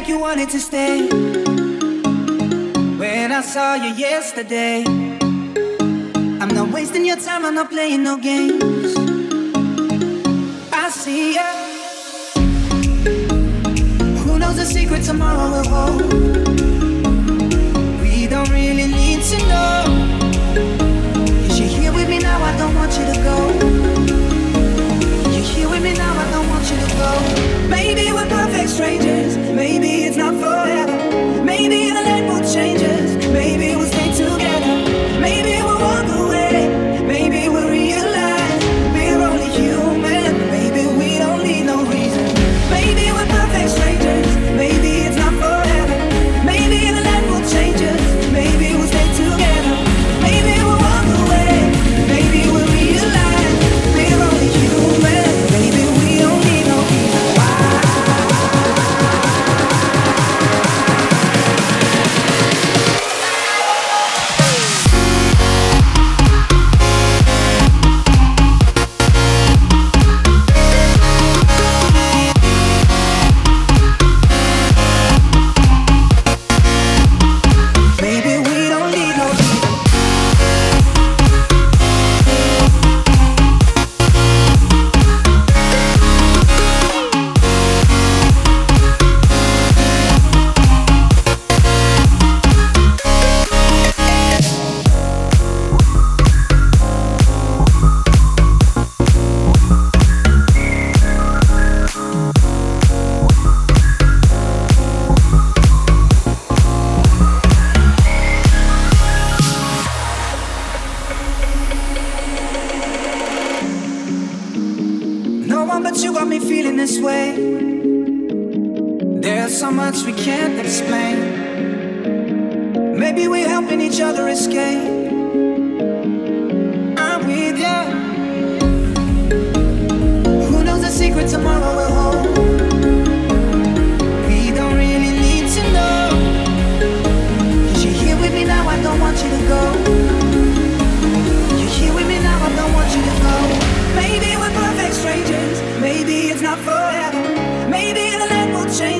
like you wanted to stay. When I saw you yesterday, I'm not wasting your time, I'm not playing no games. I see ya. Who knows the secret tomorrow will hold? We don't really need to know. You're here with me now, I don't want you to go. You're here with me now, I don't want you to go. You got me feeling this way. There's so much we can't explain. Maybe we're helping each other escape. Not forever. Maybe the land will change